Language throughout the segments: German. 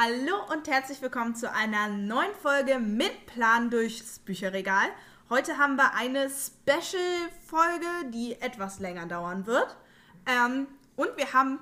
Hallo und herzlich willkommen zu einer neuen Folge mit Plan durchs Bücherregal. Heute haben wir eine Special-Folge, die etwas länger dauern wird. Ähm, und wir haben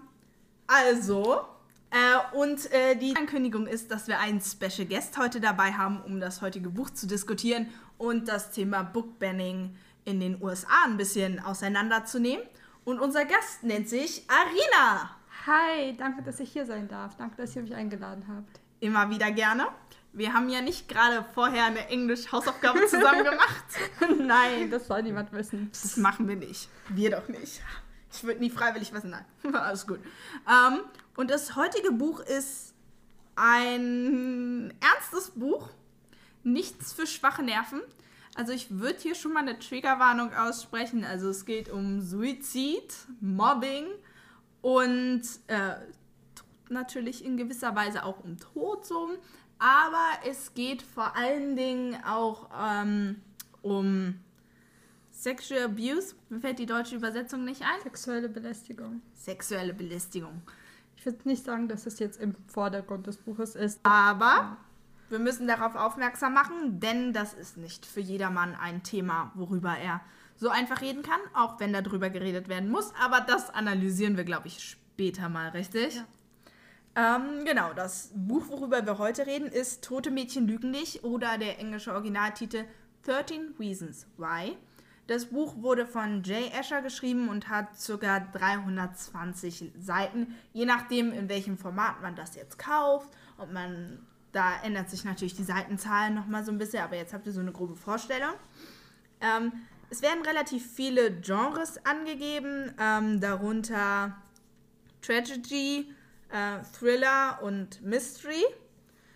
also, äh, und äh, die Ankündigung ist, dass wir einen Special Guest heute dabei haben, um das heutige Buch zu diskutieren und das Thema Bookbanning in den USA ein bisschen auseinanderzunehmen. Und unser Gast nennt sich Arina. Hi, danke, dass ich hier sein darf. Danke, dass ihr mich eingeladen habt. Immer wieder gerne. Wir haben ja nicht gerade vorher eine Englisch-Hausaufgabe zusammen gemacht. Nein, das soll niemand wissen. Das machen wir nicht. Wir doch nicht. Ich würde nie freiwillig was. Nein, alles gut. Ähm, und das heutige Buch ist ein ernstes Buch. Nichts für schwache Nerven. Also ich würde hier schon mal eine Triggerwarnung aussprechen. Also es geht um Suizid, Mobbing, und äh, natürlich in gewisser Weise auch um Tod so. Aber es geht vor allen Dingen auch ähm, um Sexual Abuse. Mir fällt die deutsche Übersetzung nicht ein. Sexuelle Belästigung. Sexuelle Belästigung. Ich würde nicht sagen, dass es jetzt im Vordergrund des Buches ist. Aber wir müssen darauf aufmerksam machen, denn das ist nicht für jedermann ein Thema, worüber er so einfach reden kann, auch wenn darüber geredet werden muss. Aber das analysieren wir, glaube ich, später mal, richtig? Ja. Ähm, genau, das Buch, worüber wir heute reden, ist Tote Mädchen lügen nicht oder der englische Originaltitel 13 Reasons Why. Das Buch wurde von Jay Asher geschrieben und hat ca. 320 Seiten, je nachdem, in welchem Format man das jetzt kauft. Und man, da ändert sich natürlich die Seitenzahl nochmal so ein bisschen, aber jetzt habt ihr so eine grobe Vorstellung. Ähm, es werden relativ viele Genres angegeben, ähm, darunter Tragedy, äh, Thriller und Mystery,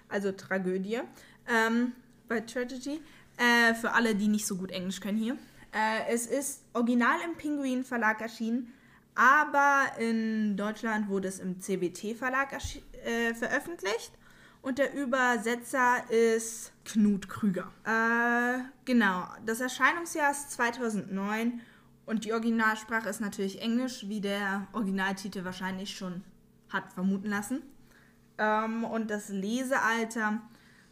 also Tragödie. Ähm, bei Tragedy, äh, für alle, die nicht so gut Englisch können hier. Äh, es ist original im Pinguin Verlag erschienen, aber in Deutschland wurde es im CBT Verlag äh, veröffentlicht und der Übersetzer ist Knut Krüger. Äh, genau, das Erscheinungsjahr ist 2009 und die Originalsprache ist natürlich Englisch, wie der Originaltitel wahrscheinlich schon hat vermuten lassen. Ähm, und das Lesealter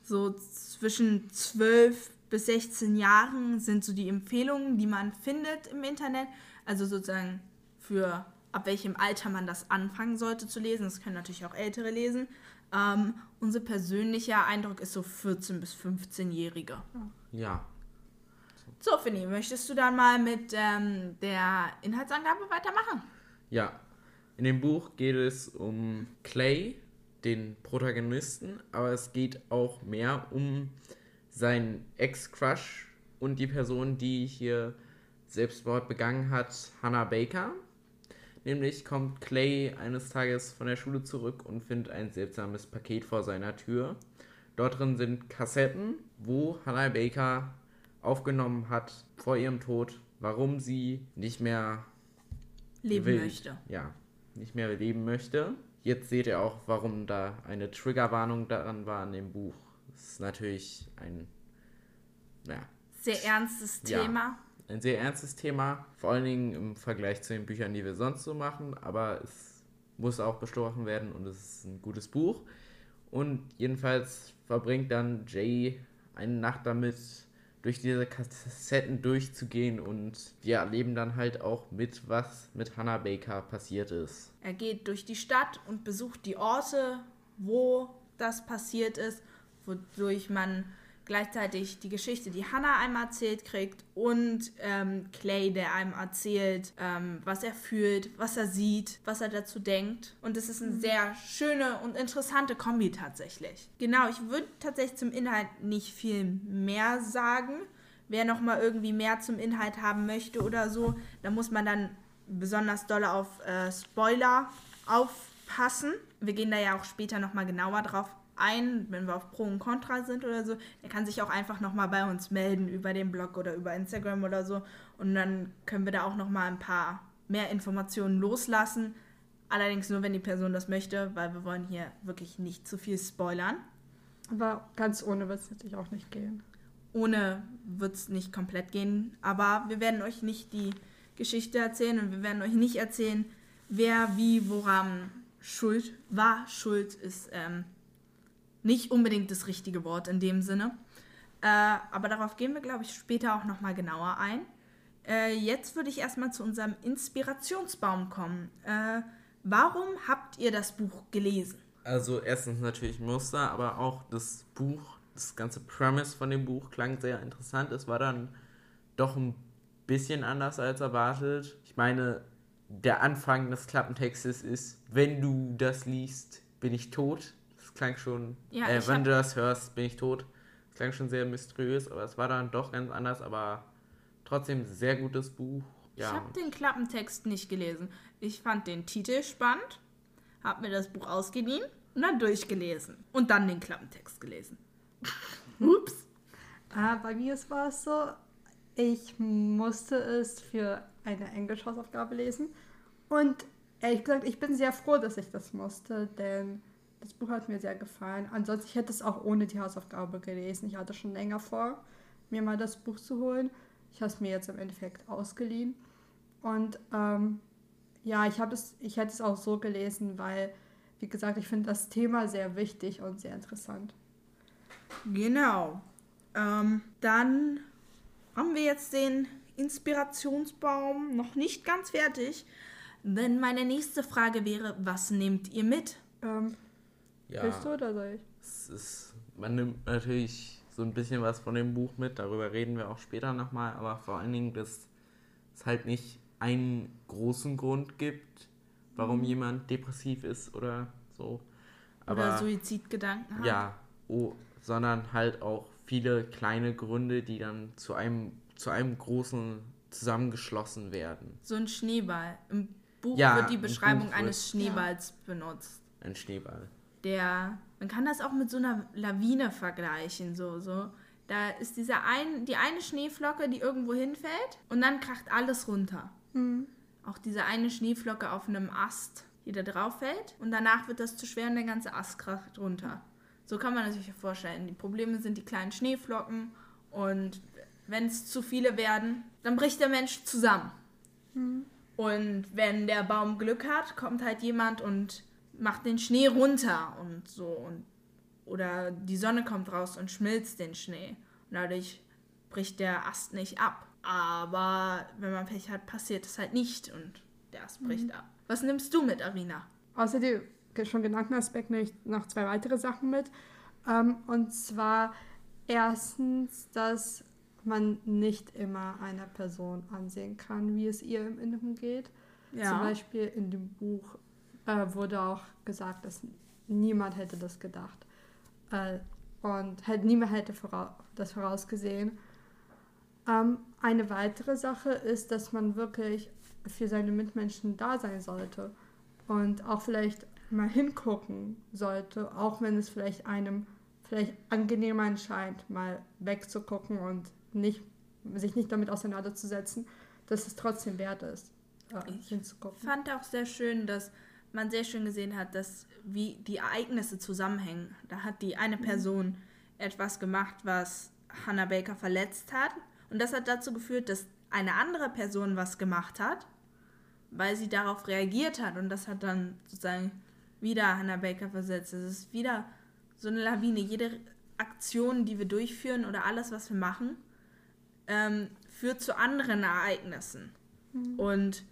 so zwischen 12 bis 16 Jahren sind so die Empfehlungen, die man findet im Internet. Also sozusagen für ab welchem Alter man das anfangen sollte zu lesen. Das können natürlich auch Ältere lesen. Ähm, unser persönlicher Eindruck ist so 14- bis 15-Jährige. Ja. So, Finny, möchtest du dann mal mit ähm, der Inhaltsangabe weitermachen? Ja. In dem Buch geht es um Clay, den Protagonisten, aber es geht auch mehr um seinen Ex-Crush und die Person, die hier Selbstmord begangen hat, Hannah Baker. Nämlich kommt Clay eines Tages von der Schule zurück und findet ein seltsames Paket vor seiner Tür. Dort drin sind Kassetten, wo Hannah Baker aufgenommen hat vor ihrem Tod, warum sie nicht mehr leben will. möchte. Ja, nicht mehr leben möchte. Jetzt seht ihr auch, warum da eine Triggerwarnung daran war in dem Buch. Das ist natürlich ein ja, sehr ernstes Thema ein sehr ernstes Thema, vor allen Dingen im Vergleich zu den Büchern, die wir sonst so machen, aber es muss auch besprochen werden und es ist ein gutes Buch. Und jedenfalls verbringt dann Jay eine Nacht damit, durch diese Kassetten durchzugehen und wir erleben dann halt auch mit, was mit Hannah Baker passiert ist. Er geht durch die Stadt und besucht die Orte, wo das passiert ist, wodurch man gleichzeitig die Geschichte, die Hannah einem erzählt kriegt und ähm, Clay, der einem erzählt, ähm, was er fühlt, was er sieht, was er dazu denkt. Und es ist eine mhm. sehr schöne und interessante Kombi tatsächlich. Genau, ich würde tatsächlich zum Inhalt nicht viel mehr sagen. Wer noch mal irgendwie mehr zum Inhalt haben möchte oder so, da muss man dann besonders doll auf äh, Spoiler aufpassen. Wir gehen da ja auch später noch mal genauer drauf ein, wenn wir auf Pro und Contra sind oder so, der kann sich auch einfach nochmal bei uns melden über den Blog oder über Instagram oder so. Und dann können wir da auch nochmal ein paar mehr Informationen loslassen. Allerdings nur, wenn die Person das möchte, weil wir wollen hier wirklich nicht zu viel spoilern. Aber ganz ohne wird es natürlich auch nicht gehen. Ohne wird es nicht komplett gehen. Aber wir werden euch nicht die Geschichte erzählen und wir werden euch nicht erzählen, wer wie woran schuld war. Schuld ist ähm, nicht unbedingt das richtige Wort in dem Sinne. Äh, aber darauf gehen wir, glaube ich, später auch nochmal genauer ein. Äh, jetzt würde ich erstmal zu unserem Inspirationsbaum kommen. Äh, warum habt ihr das Buch gelesen? Also erstens natürlich Muster, aber auch das Buch, das ganze Premise von dem Buch klang sehr interessant. Es war dann doch ein bisschen anders als erwartet. Ich meine, der Anfang des Klappentextes ist, wenn du das liest, bin ich tot. Das klang schon, Ja, äh, wenn hab- du das hörst, bin ich tot. Das klang schon sehr mysteriös, aber es war dann doch ganz anders, aber trotzdem sehr gutes Buch. Ja, Ich habe den Klappentext nicht gelesen. Ich fand den Titel spannend, habe mir das Buch ausgeliehen und dann durchgelesen. Und dann den Klappentext gelesen. Ups. Ah, bei mir war es so, ich musste es für eine Englisch-Hausaufgabe lesen. Und ehrlich gesagt, ich bin sehr froh, dass ich das musste, denn das Buch hat mir sehr gefallen. Ansonsten, ich hätte es auch ohne die Hausaufgabe gelesen. Ich hatte schon länger vor, mir mal das Buch zu holen. Ich habe es mir jetzt im Endeffekt ausgeliehen. Und ähm, ja, ich, es, ich hätte es auch so gelesen, weil, wie gesagt, ich finde das Thema sehr wichtig und sehr interessant. Genau. Ähm, dann haben wir jetzt den Inspirationsbaum noch nicht ganz fertig. Denn meine nächste Frage wäre, was nehmt ihr mit? Ähm, ja. Willst du oder soll ich? Es ist, man nimmt natürlich so ein bisschen was von dem Buch mit, darüber reden wir auch später nochmal, aber vor allen Dingen, dass es halt nicht einen großen Grund gibt, warum jemand depressiv ist oder so. Aber Oder Suizidgedanken hat? ja, oh, sondern halt auch viele kleine Gründe, die dann zu einem, zu einem großen zusammengeschlossen werden. So ein Schneeball. Im Buch Ja, wird die Beschreibung eines Schneeballs benutzt. Ein Schneeball. Der, man kann das auch mit so einer Lawine vergleichen, so, so. Da ist dieser ein, die eine Schneeflocke, die irgendwo hinfällt und dann kracht alles runter. Auch diese eine Schneeflocke auf einem Ast, die da drauf fällt und danach wird das zu schwer und der ganze Ast kracht runter. So kann man sich vorstellen. Die Probleme sind die kleinen Schneeflocken und wenn es zu viele werden, dann bricht der Mensch zusammen. Und wenn der Baum Glück hat, kommt halt jemand und macht den Schnee runter und so. Und, oder die Sonne kommt raus und schmilzt den Schnee. Und dadurch bricht der Ast nicht ab. Aber wenn man Pech hat, passiert es halt nicht und der Ast bricht ab. Was nimmst du mit, Arina? Außer die schon genannten Aspekten nehme ich noch zwei weitere Sachen mit. Ähm, und zwar erstens, dass man nicht immer einer Person ansehen kann, wie es ihr im Inneren geht. Zum Beispiel in dem Buch äh, wurde auch gesagt, dass niemand hätte das gedacht. Äh, und halt niemand hätte vorau das vorausgesehen. Ähm, eine weitere Sache ist, dass man wirklich für seine Mitmenschen da sein sollte und auch vielleicht mal hingucken sollte, auch wenn es vielleicht einem vielleicht angenehmer erscheint, mal wegzugucken und nicht, sich nicht damit auseinanderzusetzen, dass es trotzdem wert ist, äh, Ich hinzugucken. fand auch sehr schön, dass man sehr schön gesehen hat, dass wie die Ereignisse zusammenhängen. Da hat die eine Person etwas gemacht, was Hannah Baker verletzt hat. Und das hat dazu geführt, dass eine andere Person was gemacht hat, weil sie darauf reagiert hat. Und das hat dann sozusagen wieder Hannah Baker versetzt. Es ist wieder so eine Lawine. Jede Aktion, die wir durchführen oder alles, was wir machen, ähm, führt zu anderen Ereignissen. Und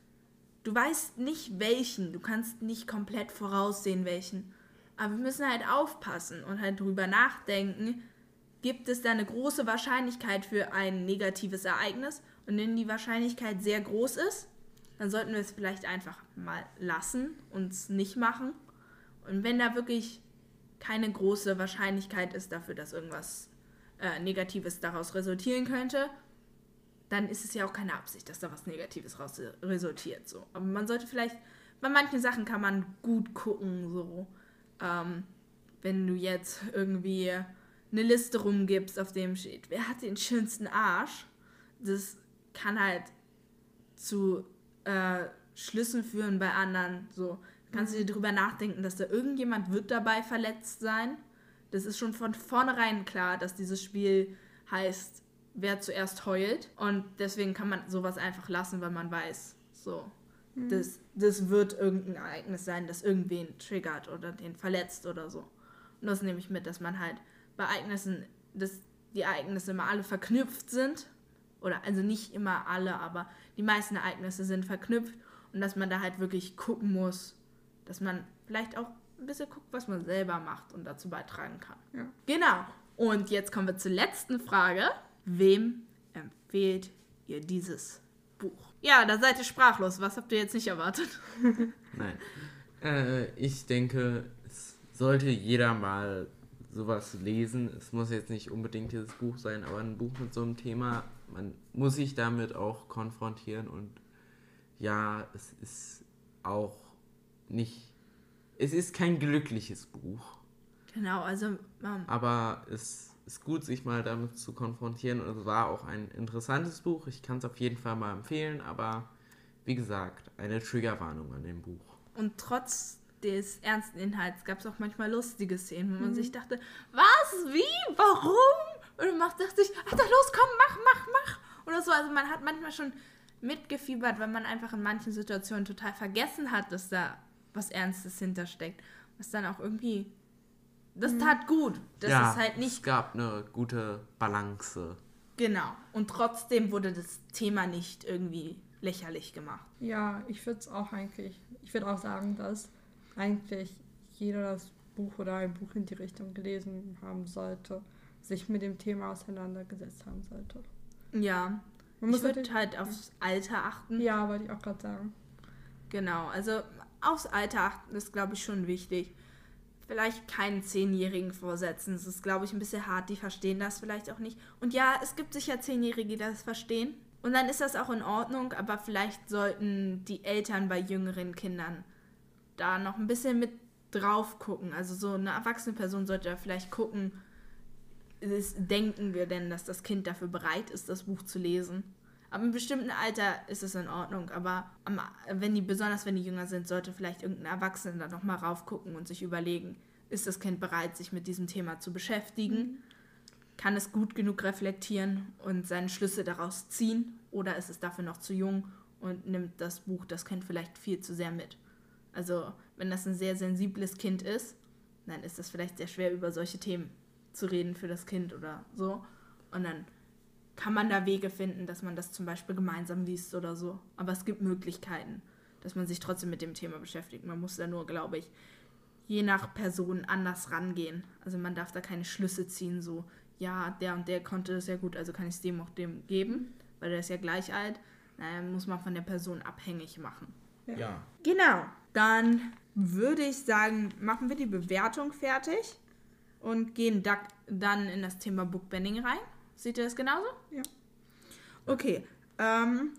du weißt nicht welchen, du kannst nicht komplett voraussehen welchen. Aber wir müssen halt aufpassen und halt drüber nachdenken, gibt es da eine große Wahrscheinlichkeit für ein negatives Ereignis und wenn die Wahrscheinlichkeit sehr groß ist, dann sollten wir es vielleicht einfach mal lassen, uns nicht machen. Und wenn da wirklich keine große Wahrscheinlichkeit ist dafür, dass irgendwas äh, Negatives daraus resultieren könnte, dann ist es ja auch keine Absicht, dass da was Negatives raus resultiert. So. Aber man sollte vielleicht, bei manchen Sachen kann man gut gucken, so. Ähm, wenn du jetzt irgendwie eine Liste rumgibst, auf dem steht, wer hat den schönsten Arsch, das kann halt zu äh, Schlüssen führen bei anderen. So kannst du dir drüber nachdenken, dass da irgendjemand wird dabei verletzt sein. Das ist schon von vornherein klar, dass dieses Spiel heißt, wer zuerst heult. Und deswegen kann man sowas einfach lassen, weil man weiß, so, das, das wird irgendein Ereignis sein, das irgendwen triggert oder den verletzt oder so. Und das nehme ich mit, dass man halt bei Ereignissen, dass die Ereignisse immer alle verknüpft sind. Oder also nicht immer alle, aber die meisten Ereignisse sind verknüpft. Und dass man da halt wirklich gucken muss, dass man vielleicht auch ein bisschen guckt, was man selber macht und dazu beitragen kann. Ja. Genau. Und jetzt kommen wir zur letzten Frage. Wem empfehlt ihr dieses Buch? Ja, da seid ihr sprachlos. Was habt ihr jetzt nicht erwartet? Nein. Äh, ich denke, es sollte jeder mal sowas lesen. Es muss jetzt nicht unbedingt dieses Buch sein, aber ein Buch mit so einem Thema, man muss sich damit auch konfrontieren und ja, es ist auch nicht, es ist kein glückliches Buch, Genau, also ähm, aber es ist gut, sich mal damit zu konfrontieren und es war auch ein interessantes Buch. Ich kann es auf jeden Fall mal empfehlen, aber wie gesagt, eine Triggerwarnung an dem Buch. Und trotz des ernsten Inhalts gab es auch manchmal lustige Szenen, wo man sich dachte, was, wie, warum? Und dann macht- dachte ich, ach doch los, komm, mach, mach, mach. Oder so, also man hat manchmal schon mitgefiebert, weil man einfach in manchen Situationen total vergessen hat, dass da was Ernstes hintersteckt. Was dann auch irgendwie, das tat gut. Das ja, ist halt es nicht gab eine gute Balance. genau. Und trotzdem wurde das Thema nicht irgendwie lächerlich gemacht. Ja, ich würde es auch eigentlich, ich würde auch sagen, dass eigentlich jeder das Buch oder ein Buch in die Richtung gelesen haben sollte, sich mit dem Thema auseinandergesetzt haben sollte. Ja. Man muss ich würde natürlich- halt aufs Alter achten. Ja, wollte ich auch gerade sagen. Genau, also aufs Alter achten ist, glaube ich, schon wichtig. Vielleicht keinen Zehnjährigen vorsetzen. Das ist, glaube ich, ein bisschen hart. Die verstehen das vielleicht auch nicht. Und ja, es gibt sicher Zehnjährige, die das verstehen. Und dann ist das auch in Ordnung, aber vielleicht sollten die Eltern bei jüngeren Kindern da noch ein bisschen mit drauf gucken. Also so eine erwachsene Person sollte da vielleicht gucken, ist, denken wir denn, dass das Kind dafür bereit ist, das Buch zu lesen? Ab einem bestimmten Alter ist es in Ordnung, aber am, wenn die, besonders wenn die jünger sind, sollte vielleicht irgendein Erwachsener da nochmal raufgucken und sich überlegen, ist das Kind bereit, sich mit diesem Thema zu beschäftigen? Kann es gut genug reflektieren und seine Schlüsse daraus ziehen? Oder ist es dafür noch zu jung und nimmt das Buch das Kind vielleicht viel zu sehr mit? Also, wenn das ein sehr sensibles Kind ist, dann ist das vielleicht sehr schwer, über solche Themen zu reden für das Kind oder so. Und dann kann man da Wege finden, dass man das zum Beispiel gemeinsam liest oder so. Aber es gibt Möglichkeiten, dass man sich trotzdem mit dem Thema beschäftigt. Man muss da nur, glaube ich, je nach Person anders rangehen. Also man darf da keine Schlüsse ziehen, so, ja, der und der konnte das ja gut, also kann ich es dem auch dem geben, weil der ist ja gleich alt. Naja, muss man von der Person abhängig machen. Ja. Genau. Dann würde ich sagen, machen wir die Bewertung fertig und gehen da, dann in das Thema Bookbending rein. Seht ihr das genauso? Ja. Okay. Ähm,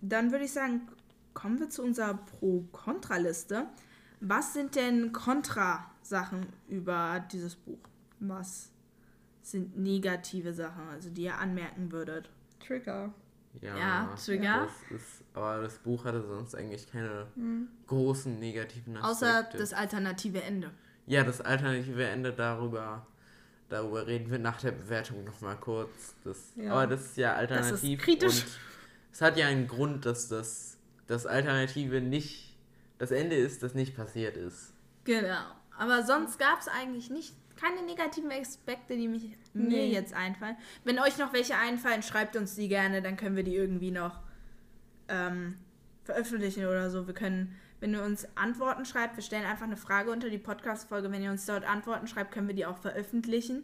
dann würde ich sagen, kommen wir zu unserer Pro-Kontra-Liste. Was sind denn Kontra-Sachen über dieses Buch? Was sind negative Sachen, also die ihr anmerken würdet? Trigger. Ja, Ja, Trigger. Das ist, aber das Buch hatte sonst eigentlich keine großen negativen Aspekte. Außer das alternative Ende. Ja, das alternative Ende darüber, darüber reden wir nach der Bewertung nochmal kurz. Das, Ja. Aber das ist ja alternativ. kritisch. Und es hat ja einen Grund, dass das, das Alternative nicht das Ende ist, das nicht passiert ist. Genau. Aber sonst gab es eigentlich nicht keine negativen Aspekte, die mich, mir Nee. jetzt einfallen. Wenn euch noch welche einfallen, schreibt uns die gerne, dann können wir die irgendwie noch ähm, veröffentlichen oder so. Wir können, wenn ihr uns Antworten schreibt, wir stellen einfach eine Frage unter die Podcast-Folge. Wenn ihr uns dort Antworten schreibt, können wir die auch veröffentlichen.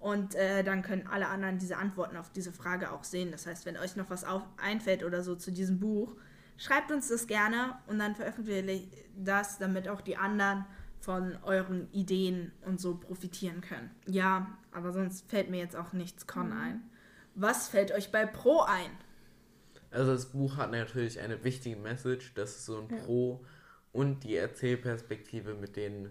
Und äh, dann können alle anderen diese Antworten auf diese Frage auch sehen. Das heißt, wenn euch noch was auf, einfällt oder so zu diesem Buch, schreibt uns das gerne und dann veröffentliche ich das, damit auch die anderen von euren Ideen und so profitieren können. Ja, aber sonst fällt mir jetzt auch nichts Con ein. Was fällt euch bei Pro ein? Also das Buch hat natürlich eine wichtige Message, das ist so ein Pro und die Erzählperspektive mit den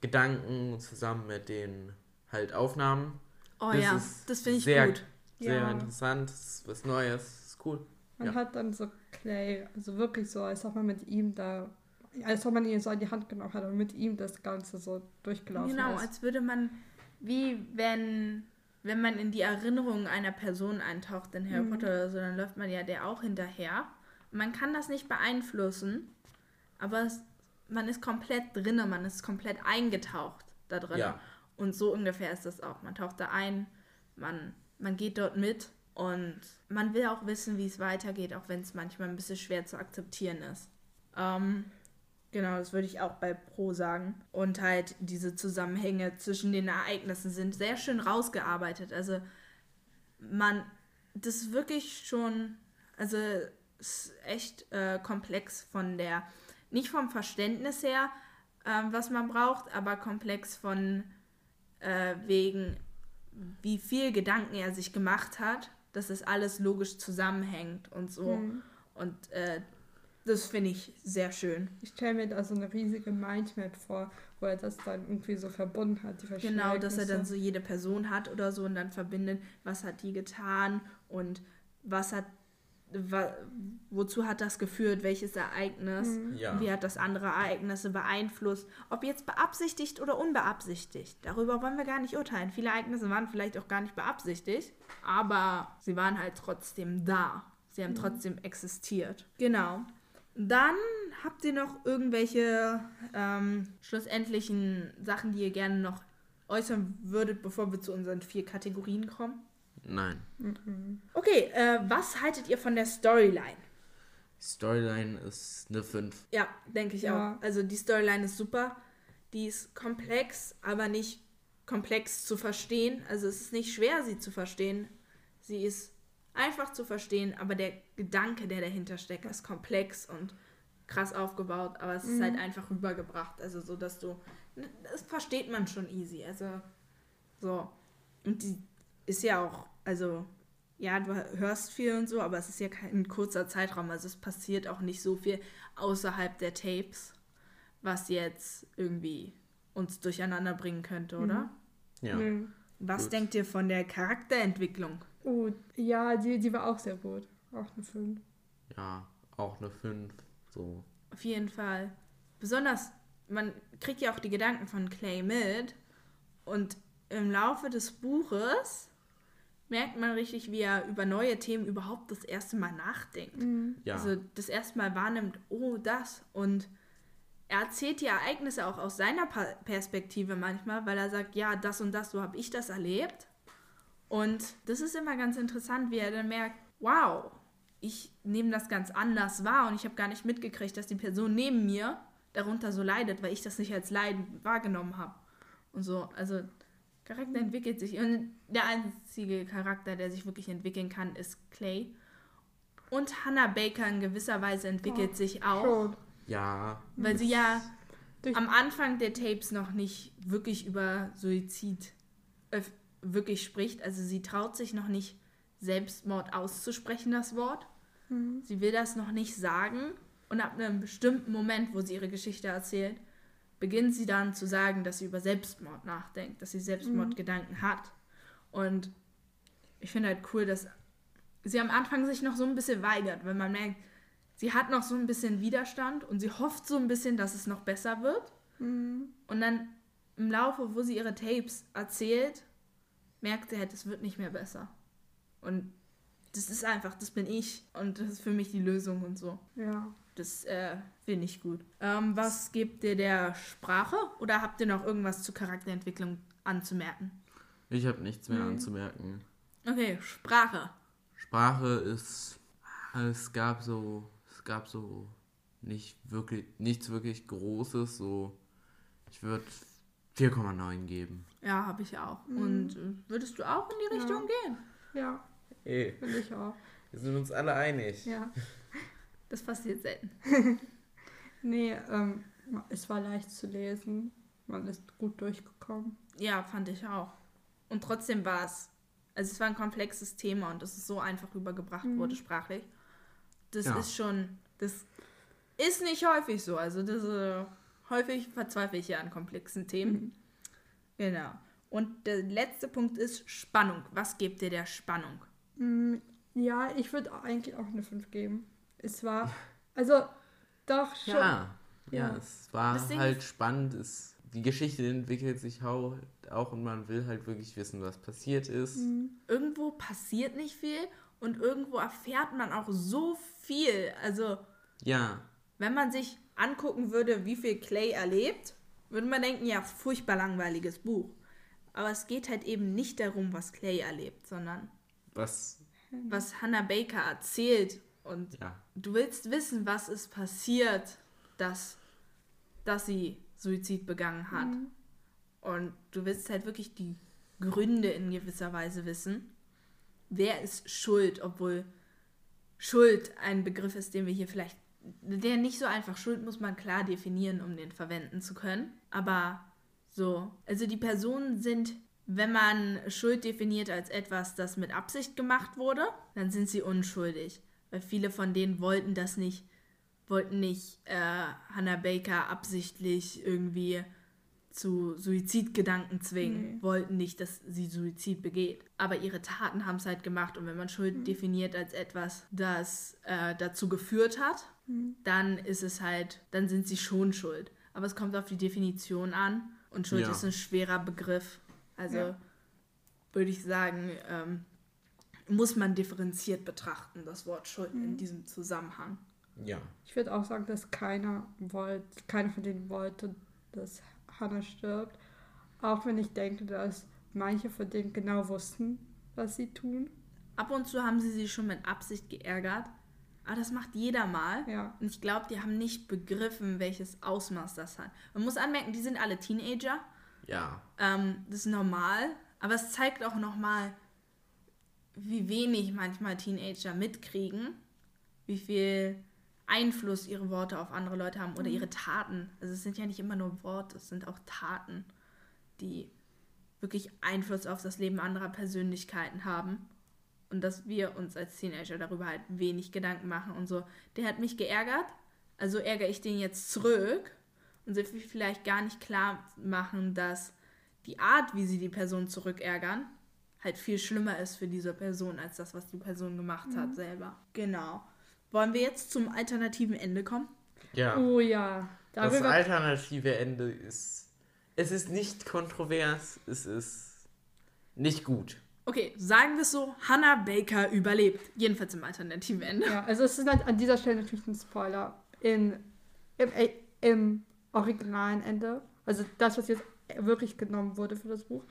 Gedanken zusammen mit den halt Aufnahmen. Oh Das ja, ist das finde ich sehr, gut. Sehr Ja. interessant, das ist was Neues, das ist cool. Man Ja. hat dann so Clay, also wirklich so, als ob man mit ihm da, als ob man ihn so in die Hand genommen hat und mit ihm das Ganze so durchgelaufen Genau, ist. als würde man, wie wenn, wenn man in die Erinnerungen einer Person eintaucht in Harry Potter oder so, dann läuft man ja der auch hinterher. Man kann das nicht beeinflussen, aber es, man ist komplett drinne, man ist komplett eingetaucht da drin. Ja. Und so ungefähr ist das auch. Man taucht da ein, man, man geht dort mit und man will auch wissen, wie es weitergeht, auch wenn es manchmal ein bisschen schwer zu akzeptieren ist. Ähm, genau, das würde ich auch bei Pro sagen. Und halt diese Zusammenhänge zwischen den Ereignissen sind sehr schön rausgearbeitet. Also man, das ist wirklich schon, also es ist echt äh, komplex von der, nicht vom Verständnis her, ähm, was man braucht, aber komplex von äh, wegen, wie viel Gedanken er sich gemacht hat, dass es alles logisch zusammenhängt und so. Mhm. Und äh, das finde ich sehr schön. Ich stelle mir da so eine riesige Mindmap vor, wo er das dann irgendwie so verbunden hat, die verschiedenen Genau, dass er dann so jede Person hat oder so und dann verbindet, was hat die getan und was hat, wa, wozu hat das geführt, welches Ereignis, Mhm. Ja. wie hat das andere Ereignisse beeinflusst, ob jetzt beabsichtigt oder unbeabsichtigt. Darüber wollen wir gar nicht urteilen. Viele Ereignisse waren vielleicht auch gar nicht beabsichtigt, aber sie waren halt trotzdem da. Sie haben trotzdem existiert. Genau. Dann habt ihr noch irgendwelche ähm, schlussendlichen Sachen, die ihr gerne noch äußern würdet, bevor wir zu unseren vier Kategorien kommen? Nein. Okay, äh, was haltet ihr von der Storyline? Storyline ist eine 5. Ja, denke ich Ja. auch. Also die Storyline ist super. Die ist komplex, aber nicht komplex zu verstehen. Also es ist nicht schwer, sie zu verstehen. Sie ist einfach zu verstehen, aber der Gedanke, der dahinter steckt, ist komplex und krass aufgebaut, aber es ist halt einfach rübergebracht. Also so, dass du. Das versteht man schon easy. Also so. Und die ist ja auch, also ja, du hörst viel und so, aber es ist ja kein kurzer Zeitraum. Also es passiert auch nicht so viel außerhalb der Tapes, was jetzt irgendwie uns durcheinander bringen könnte, oder? Ja. Mhm. Was Gut. denkt ihr von der Charakterentwicklung? Oh, ja, die, die war auch sehr gut. Auch eine 5. Ja, auch eine 5. So. Auf jeden Fall. Besonders, man kriegt ja auch die Gedanken von Clay mit und im Laufe des Buches merkt man richtig, wie er über neue Themen überhaupt das erste Mal nachdenkt. Ja. Also das erste Mal wahrnimmt, oh, das. Und er erzählt die Ereignisse auch aus seiner Perspektive manchmal, weil er sagt, ja, das und das, so habe ich das erlebt. Und das ist immer ganz interessant, wie er dann merkt, wow, ich nehme das ganz anders wahr und ich habe gar nicht mitgekriegt, dass die Person neben mir darunter so leidet, weil ich das nicht als Leiden wahrgenommen habe. Und so, also Charakter entwickelt sich. Und der einzige Charakter, der sich wirklich entwickeln kann, ist Clay. Und Hannah Baker in gewisser Weise entwickelt Oh, sich auch, Schon. ja. weil sie ja Durch- am Anfang der Tapes noch nicht wirklich über Suizid wirklich spricht. Also sie traut sich noch nicht, Selbstmord auszusprechen, das Wort. Mhm. Sie will das noch nicht sagen. Und ab einem bestimmten Moment, wo sie ihre Geschichte erzählt, beginnt sie dann zu sagen, dass sie über Selbstmord nachdenkt, dass sie Selbstmordgedanken hat. Und ich finde halt cool, dass sie am Anfang sich noch so ein bisschen weigert, weil man merkt, sie hat noch so ein bisschen Widerstand und sie hofft so ein bisschen, dass es noch besser wird. Mhm. Und dann im Laufe, wo sie ihre Tapes erzählt, merkt sie halt, es wird nicht mehr besser. Und das ist einfach, das bin ich und das ist für mich die Lösung und so. Ja. Das äh, finde ich gut. Ähm, was gebt ihr der Sprache oder habt ihr noch irgendwas zur Charakterentwicklung anzumerken? Ich habe nichts mehr Nee. anzumerken. Okay, Sprache. Sprache ist. Es gab so. Es gab so nicht wirklich nichts wirklich Großes. So. Ich würde 4,9 geben. Ja, habe ich auch. Mhm. Und äh, würdest du auch in die Ja. Richtung gehen? Ja, Ey, finde ich auch. wir sind uns alle einig. Ja. Das passiert selten. Nee, ähm, es war leicht zu lesen. Man ist gut durchgekommen. Ja, fand ich auch. Und trotzdem war es, also es war ein komplexes Thema und dass es so einfach rübergebracht Mhm. wurde sprachlich. Das Ja. ist schon, das ist nicht häufig so. Also das, äh, häufig verzweifle ich ja an komplexen Themen. Mhm. Genau. Und der letzte Punkt ist Spannung. Was gebt ihr der Spannung? Mm, Ja, ich würde eigentlich auch eine 5 geben. Es war, also doch schon. Ja, ja, Ja. es war Ding halt spannend. Es, die Geschichte entwickelt sich auch und man will halt wirklich wissen, was passiert ist. Mhm. Irgendwo passiert nicht viel und irgendwo erfährt man auch so viel. Also Ja, wenn man sich angucken würde, wie viel Clay erlebt, würde man denken, ja, furchtbar langweiliges Buch. Aber es geht halt eben nicht darum, was Clay erlebt, sondern Was, was Hannah Baker erzählt. Und ja. du willst wissen, was ist passiert, dass, dass sie Suizid begangen hat. Und du willst halt wirklich die Gründe in gewisser Weise wissen. Wer ist schuld, obwohl Schuld ein Begriff ist, den wir hier vielleicht, der nicht so einfach, Schuld muss man klar definieren, um den verwenden zu können. Aber so, also die Personen sind, wenn man Schuld definiert als etwas, das mit Absicht gemacht wurde, dann sind sie unschuldig. Weil viele von denen wollten das nicht, wollten nicht äh, Hannah Baker absichtlich irgendwie zu Suizidgedanken zwingen, wollten nicht, dass sie Suizid begeht. Aber ihre Taten haben es halt gemacht. Und wenn man Schuld definiert als etwas, das äh, dazu geführt hat, dann ist es halt, dann sind sie schon schuld. Aber es kommt auf die Definition an. Und Schuld Ja. ist ein schwerer Begriff. Also Ja. würde ich sagen, ähm, muss man differenziert betrachten, das Wort Schuld in diesem Zusammenhang. Ja. Ich würde auch sagen, dass keiner wollte, keiner von denen wollte, dass Hannah stirbt. Auch wenn ich denke, dass manche von denen genau wussten, was sie tun. Ab und zu haben sie sich schon mit Absicht geärgert, aber das macht jeder mal. Ja. Und ich glaube, die haben nicht begriffen, welches Ausmaß das hat. Man muss anmerken, die sind alle Teenager. Ja. Ähm, das ist normal, aber es zeigt auch nochmal, wie wenig manchmal Teenager mitkriegen, wie viel Einfluss ihre Worte auf andere Leute haben oder ihre Taten. Also es sind ja nicht immer nur Worte, es sind auch Taten, die wirklich Einfluss auf das Leben anderer Persönlichkeiten haben. Und dass wir uns als Teenager darüber halt wenig Gedanken machen und so. Der hat mich geärgert, also ärgere ich den jetzt zurück und sie vielleicht gar nicht klar machen, dass die Art, wie sie die Person zurückärgern, halt viel schlimmer ist für diese Person als das, was die Person gemacht hat selber. Genau. Wollen wir jetzt zum alternativen Ende kommen? Ja. Oh ja. das Darüber, alternative Ende ist. Es ist nicht kontrovers, es ist nicht gut. Okay, sagen wir es so, Hannah Baker überlebt. Jedenfalls im alternativen Ende. ja, also es ist halt an dieser Stelle natürlich ein Spoiler. In, im, äh, Im originalen Ende, also das, was jetzt wirklich genommen wurde für das Buch,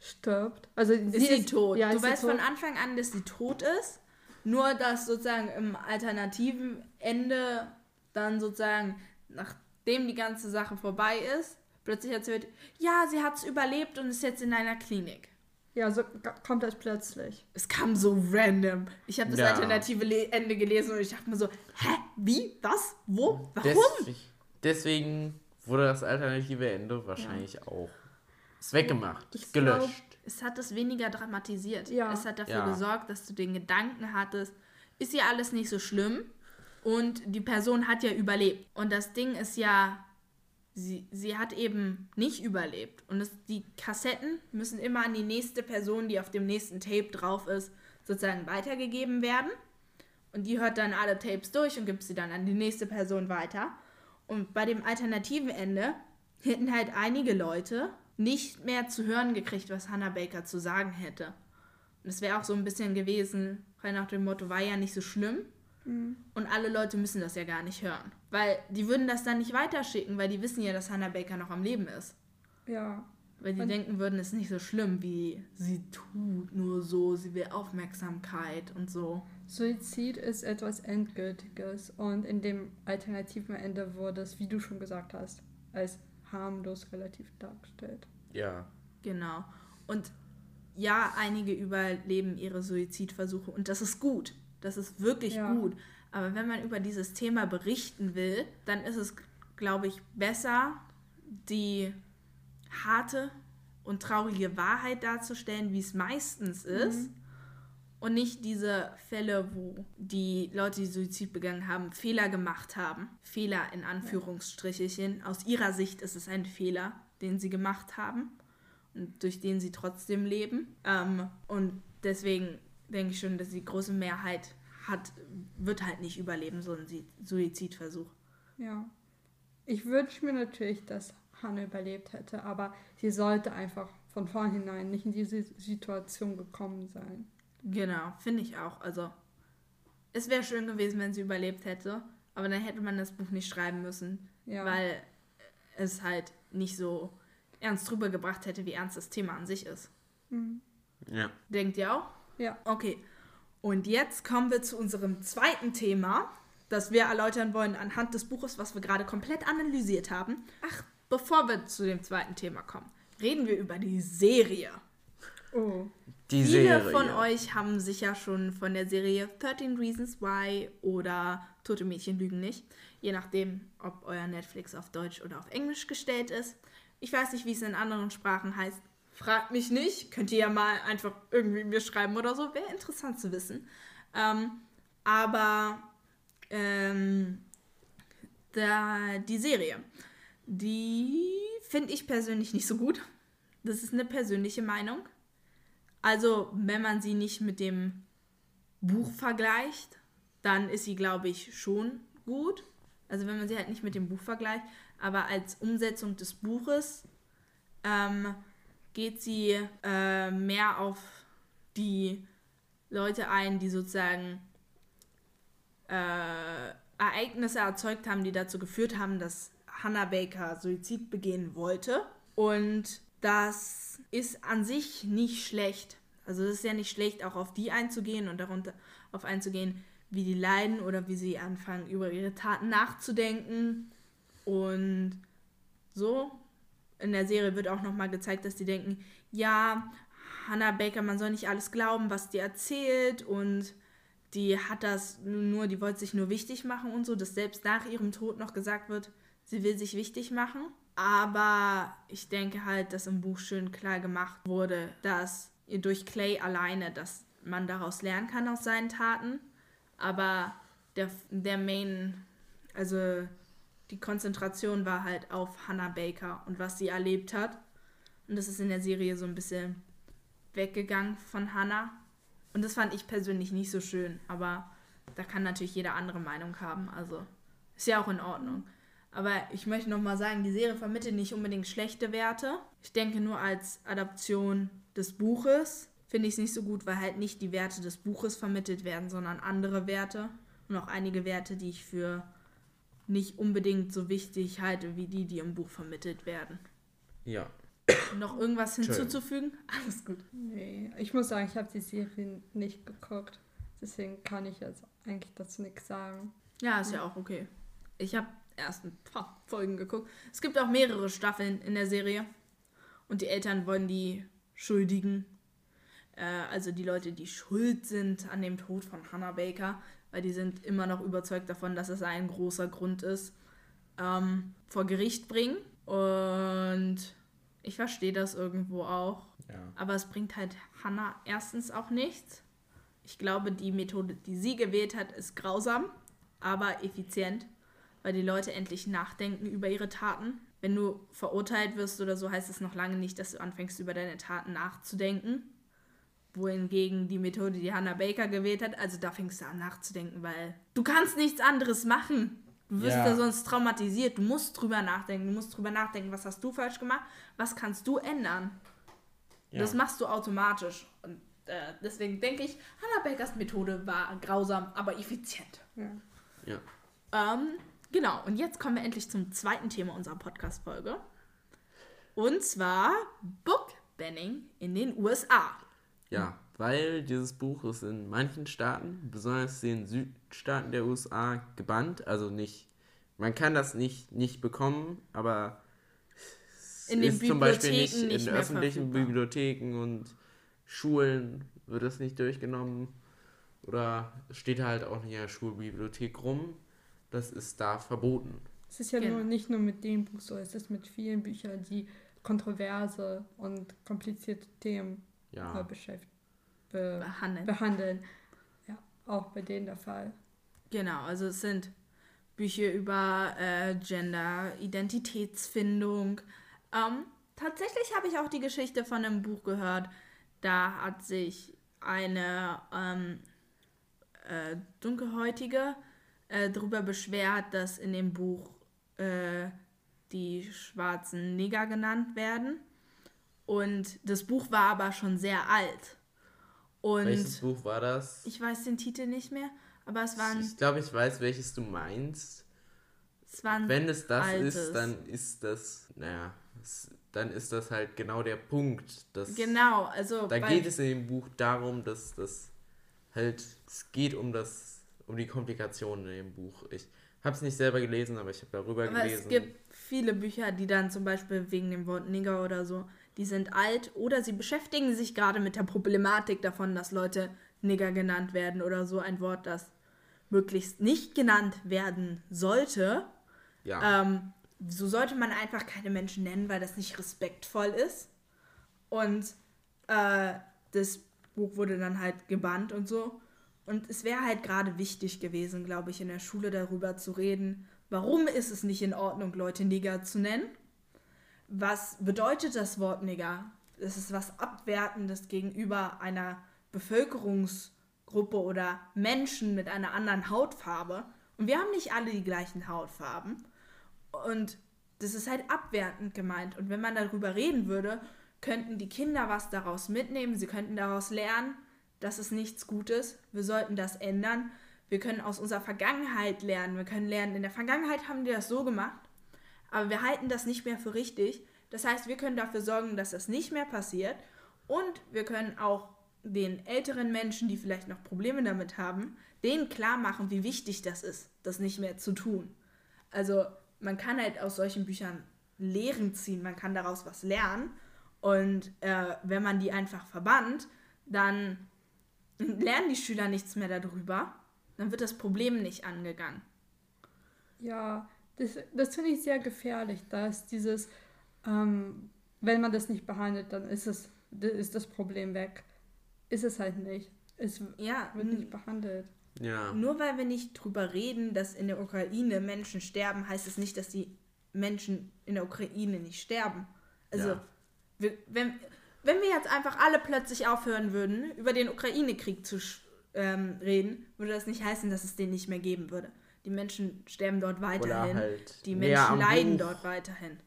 stirbt. Also Ist sie, tot. Ja, du ist sie weißt tot. von Anfang an, dass sie tot ist. Nur, dass sozusagen im alternativen Ende dann sozusagen, nachdem die ganze Sache vorbei ist, plötzlich erzählt, ja, sie hat es überlebt und ist jetzt in einer Klinik. Ja, so kommt das plötzlich. Es kam so random. Ich habe das Ja. alternative Le Ende gelesen und ich dachte mir so, hä, wie, was, wo, warum? Deswegen, deswegen wurde das alternative Ende wahrscheinlich auch. Ist weggemacht, Ich gelöscht. glaub, Es hat es weniger dramatisiert. Ja. Es hat dafür Ja. gesorgt, dass du den Gedanken hattest, ist ja alles nicht so schlimm und die Person hat ja überlebt. Und das Ding ist ja, sie, sie hat eben nicht überlebt. Und es, die Kassetten müssen immer an die nächste Person, die auf dem nächsten Tape drauf ist, sozusagen weitergegeben werden. Und die hört dann alle Tapes durch und gibt sie dann an die nächste Person weiter. Und bei dem alternativen Ende hätten halt einige Leute nicht mehr zu hören gekriegt, was Hannah Baker zu sagen hätte. Und es wäre auch so ein bisschen gewesen, frei nach dem Motto, war ja nicht so schlimm. Und alle Leute müssen das ja gar nicht hören. Weil die würden das dann nicht weiterschicken, weil die wissen ja, dass Hannah Baker noch am Leben ist. Ja. Weil die Und- denken würden, es ist nicht so schlimm, wie sie tut nur so, sie will Aufmerksamkeit und so. Suizid ist etwas Endgültiges und in dem alternativen Ende wurde es, wie du schon gesagt hast, als harmlos relativ dargestellt. Ja. Genau. Und ja, einige überleben ihre Suizidversuche und das ist gut. Das ist wirklich Ja. gut. Aber wenn man über dieses Thema berichten will, dann ist es, glaube ich, besser, die harte und traurige Wahrheit darzustellen, wie es meistens ist. Und nicht diese Fälle, wo die Leute, die Suizid begangen haben, Fehler gemacht haben. Fehler in Anführungsstrichelchen. Aus ihrer Sicht ist es ein Fehler, den sie gemacht haben und durch den sie trotzdem leben. Ähm, und deswegen denke ich schon, dass die große Mehrheit hat, wird halt nicht überleben, so ein Suizidversuch. Ja. Ich wünsche mir natürlich, dass Hanne überlebt hätte, aber sie sollte einfach von vornherein nicht in diese Situation gekommen sein. Genau, finde ich auch. Also, es wäre schön gewesen, wenn sie überlebt hätte, aber dann hätte man das Buch nicht schreiben müssen, Ja. weil es halt nicht so ernst rübergebracht hätte, wie ernst das Thema an sich ist. Ja. Denkt ihr auch? Ja. Okay. Und jetzt kommen wir zu unserem zweiten Thema, das wir erläutern wollen anhand des Buches, was wir gerade komplett analysiert haben. Ach, bevor wir zu dem zweiten Thema kommen, reden wir über die Serie. Oh. Die Viele Serie. von euch haben sicher schon von der Serie 13 Reasons Why oder Tote Mädchen lügen nicht, je nachdem, ob euer Netflix auf Deutsch oder auf Englisch gestellt ist. Ich weiß nicht, wie es in anderen Sprachen heißt. Fragt mich nicht. Könnt ihr ja mal einfach irgendwie mir schreiben oder so. Wäre interessant zu wissen. Ähm, aber ähm, da, die Serie, die finde ich persönlich nicht so gut. Das ist eine persönliche Meinung. Also, wenn man sie nicht mit dem Buch vergleicht, dann ist sie, glaube ich, schon gut. Also, wenn man sie halt nicht mit dem Buch vergleicht, aber als Umsetzung des Buches ähm, geht sie äh, mehr auf die Leute ein, die sozusagen äh, Ereignisse erzeugt haben, die dazu geführt haben, dass Hannah Baker Suizid begehen wollte. Und das ist an sich nicht schlecht. Also es ist ja nicht schlecht, auch auf die einzugehen und darunter auf einzugehen, wie die leiden oder wie sie anfangen, über ihre Taten nachzudenken. Und so. In der Serie wird auch nochmal gezeigt, dass die denken, ja, Hannah Baker, man soll nicht alles glauben, was die erzählt und die hat das nur, die wollte sich nur wichtig machen und so, dass selbst nach ihrem Tod noch gesagt wird, sie will sich wichtig machen. Aber ich denke halt, dass im Buch schön klar gemacht wurde, dass durch Clay alleine, dass man daraus lernen kann aus seinen Taten. Aber der, der Main, also die Konzentration war halt auf Hannah Baker und was sie erlebt hat. Und das ist in der Serie so ein bisschen weggegangen von Hannah. Und das fand ich persönlich nicht so schön. Aber da kann natürlich jeder andere Meinung haben. Also ist ja auch in Ordnung. Aber ich möchte nochmal sagen, die Serie vermittelt nicht unbedingt schlechte Werte. Ich denke nur als Adaption des Buches finde ich es nicht so gut, weil halt nicht die Werte des Buches vermittelt werden, sondern andere Werte. Und auch einige Werte, die ich für nicht unbedingt so wichtig halte, wie die, die im Buch vermittelt werden. Ja. Noch irgendwas hinzuzufügen? Alles gut. Nee, ich muss sagen, ich habe die Serie nicht geguckt. Deswegen kann ich jetzt eigentlich dazu nichts sagen. Ja, ist ja auch okay. Ich habe erst ein paar Folgen geguckt. Es gibt auch mehrere Staffeln in der Serie. Und die Eltern wollen die Schuldigen, äh, also die Leute, die schuld sind an dem Tod von Hannah Baker, weil die sind immer noch überzeugt davon, dass es ein großer Grund ist, ähm, vor Gericht bringen. Und ich verstehe das irgendwo auch. Ja. Aber es bringt halt Hannah erstens auch nichts. Ich glaube, die Methode, die sie gewählt hat, ist grausam, aber effizient, weil die Leute endlich nachdenken über ihre Taten. Wenn du verurteilt wirst oder so, heißt es noch lange nicht, dass du anfängst, über deine Taten nachzudenken. Wohingegen die Methode, die Hannah Baker gewählt hat, also da fängst du an nachzudenken, weil du kannst nichts anderes machen. Du wirst Ja. da sonst traumatisiert. Du musst drüber nachdenken. Du musst drüber nachdenken, was hast du falsch gemacht, was kannst du ändern. Ja. Das machst du automatisch. Und äh, deswegen denke ich, Hannah Bakers Methode war grausam, aber effizient. Ja. ja. Ähm, genau, und jetzt kommen wir endlich zum zweiten Thema unserer Podcast-Folge. Und zwar Bookbanning in den USA. Ja, weil dieses Buch ist in manchen Staaten, besonders den Südstaaten der USA, gebannt. Also nicht, man kann das nicht, nicht bekommen, aber es In den ist zum Beispiel nicht nicht in öffentlichen verfügbar. Bibliotheken und Schulen wird es nicht durchgenommen. Oder es steht halt auch nicht in der Schulbibliothek rum. Das ist da verboten. Es ist ja Genau. nur nicht nur mit dem Buch so, es ist mit vielen Büchern, die kontroverse und komplizierte Themen Ja. Be Behandeln. behandeln. Ja, auch bei denen der Fall. Genau, also es sind Bücher über äh, Gender, Identitätsfindung. Ähm, tatsächlich habe ich auch die Geschichte von einem Buch gehört. Da hat sich eine ähm, äh, Dunkelhäutige äh, darüber beschwert, dass in dem Buch äh, die schwarzen Neger genannt werden. Und das Buch war aber schon sehr alt. Und Welches Buch war das? ich weiß den Titel nicht mehr, aber es war ein Ich glaube, ich weiß, welches du meinst. 20 wenn es das Altes. ist, dann ist das, naja, es, dann ist das halt genau der Punkt. Dass, Genau, also. Da geht es in dem Buch darum, dass das halt, es geht um das, um die Komplikationen in dem Buch. Ich habe es nicht selber gelesen, aber ich habe darüber Aber gelesen. es gibt viele Bücher, die dann zum Beispiel wegen dem Wort Nigger oder so, die sind alt oder sie beschäftigen sich gerade mit der Problematik davon, dass Leute Nigger genannt werden oder so ein Wort, das möglichst nicht genannt werden sollte. ja, Ähm, so sollte man einfach keine Menschen nennen, weil das nicht respektvoll ist. Und äh, das Buch wurde dann halt gebannt und so. Und es wäre halt gerade wichtig gewesen, glaube ich, in der Schule darüber zu reden, warum ist es nicht in Ordnung, Leute Nigger zu nennen? Was bedeutet das Wort Nigger? Es ist was Abwertendes gegenüber einer Bevölkerungsgruppe oder Menschen mit einer anderen Hautfarbe. Und wir haben nicht alle die gleichen Hautfarben. Und das ist halt abwertend gemeint. Und wenn man darüber reden würde, könnten die Kinder was daraus mitnehmen. Sie könnten daraus lernen, dass es nichts Gutes. Wir sollten das ändern. Wir können aus unserer Vergangenheit lernen. Wir können lernen, in der Vergangenheit haben die das so gemacht, aber wir halten das nicht mehr für richtig. Das heißt, wir können dafür sorgen, dass das nicht mehr passiert. Und wir können auch den älteren Menschen, die vielleicht noch Probleme damit haben, denen klar machen, wie wichtig das ist, das nicht mehr zu tun. Also man kann halt aus solchen Büchern Lehren ziehen, man kann daraus was lernen. Und äh, wenn man die einfach verbannt, dann lernen die Schüler nichts mehr darüber. Dann wird das Problem nicht angegangen. Ja, das, das finde ich sehr gefährlich, dass dieses, ähm, wenn man das nicht behandelt, dann ist, es, ist das Problem weg. Ist es halt nicht. Es Ja, wird nicht behandelt. ja. Nur weil wir nicht drüber reden, dass in der Ukraine Menschen sterben, heißt es nicht, dass die Menschen in der Ukraine nicht sterben. Also, Ja. wir, wenn, wenn wir jetzt einfach alle plötzlich aufhören würden, über den Ukraine-Krieg zu sch- ähm, reden, würde das nicht heißen, dass es den nicht mehr geben würde. Die Menschen sterben dort weiterhin. halt die Menschen leiden Buch. dort weiterhin.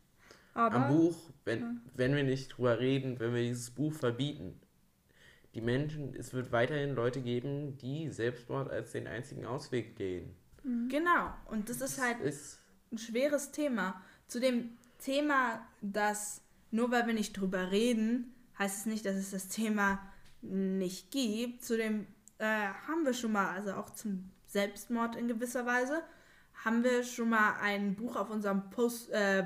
Aber Am Buch, wenn, wenn wir nicht drüber reden, wenn wir dieses Buch verbieten, die Menschen, es wird weiterhin Leute geben, die Selbstmord als den einzigen Ausweg gehen. Genau. Und das ist halt Ist, ein schweres Thema. Zu dem Thema, dass nur weil wir nicht drüber reden, heißt es nicht, dass es das Thema nicht gibt. Zu dem äh, haben wir schon mal, also auch zum Selbstmord in gewisser Weise, haben wir schon mal ein Buch auf unserem Post, äh,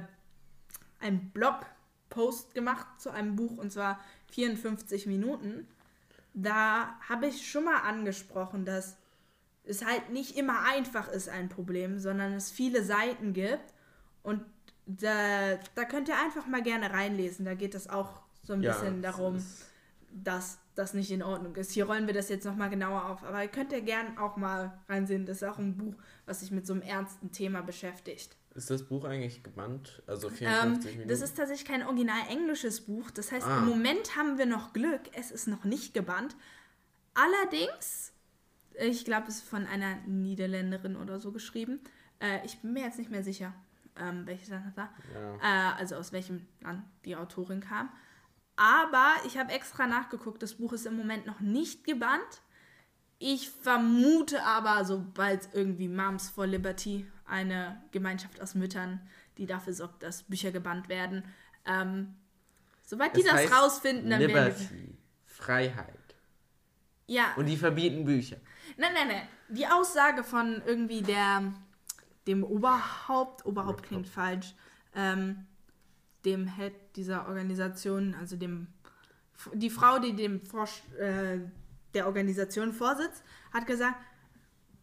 ein Blog-Post gemacht zu einem Buch und zwar 54 Minuten. Da habe ich schon mal angesprochen, dass es halt nicht immer einfach ist, ein Problem, sondern es viele Seiten gibt. Und da, da könnt ihr einfach mal gerne reinlesen. Da geht es auch so ein ja, bisschen darum, ist- dass das nicht in Ordnung ist. Hier rollen wir das jetzt nochmal genauer auf. Aber ihr könnt ja gern auch mal reinsehen. Das ist auch ein Buch, was sich mit so einem ernsten Thema beschäftigt. Ist das Buch eigentlich gebannt? Also Ähm, 54 Minuten? das ist tatsächlich kein original englisches Buch. Das heißt, Ah. im Moment haben wir noch Glück. Es ist noch nicht gebannt. Allerdings, ich glaube, es ist von einer Niederländerin oder so geschrieben. Äh, ich bin mir jetzt nicht mehr sicher, ähm, welches Land das war. ja. Äh, also aus welchem Land die Autorin kam. Aber ich habe extra nachgeguckt, das Buch ist im Moment noch nicht gebannt. Ich vermute aber, sobald irgendwie Moms for Liberty, eine Gemeinschaft aus Müttern, die dafür sorgt, dass Bücher gebannt werden, ähm, sobald die das heißt rausfinden, dann werden die. Liberty, Freiheit. Ja, Und die verbieten Bücher. nein, nein, nein. Die Aussage von irgendwie der, dem Oberhaupt, Oberhaupt klingt falsch, ähm, dem Head dieser Organisation, also dem, die Frau, die dem Vorsch äh, der Organisation vorsitzt, hat gesagt,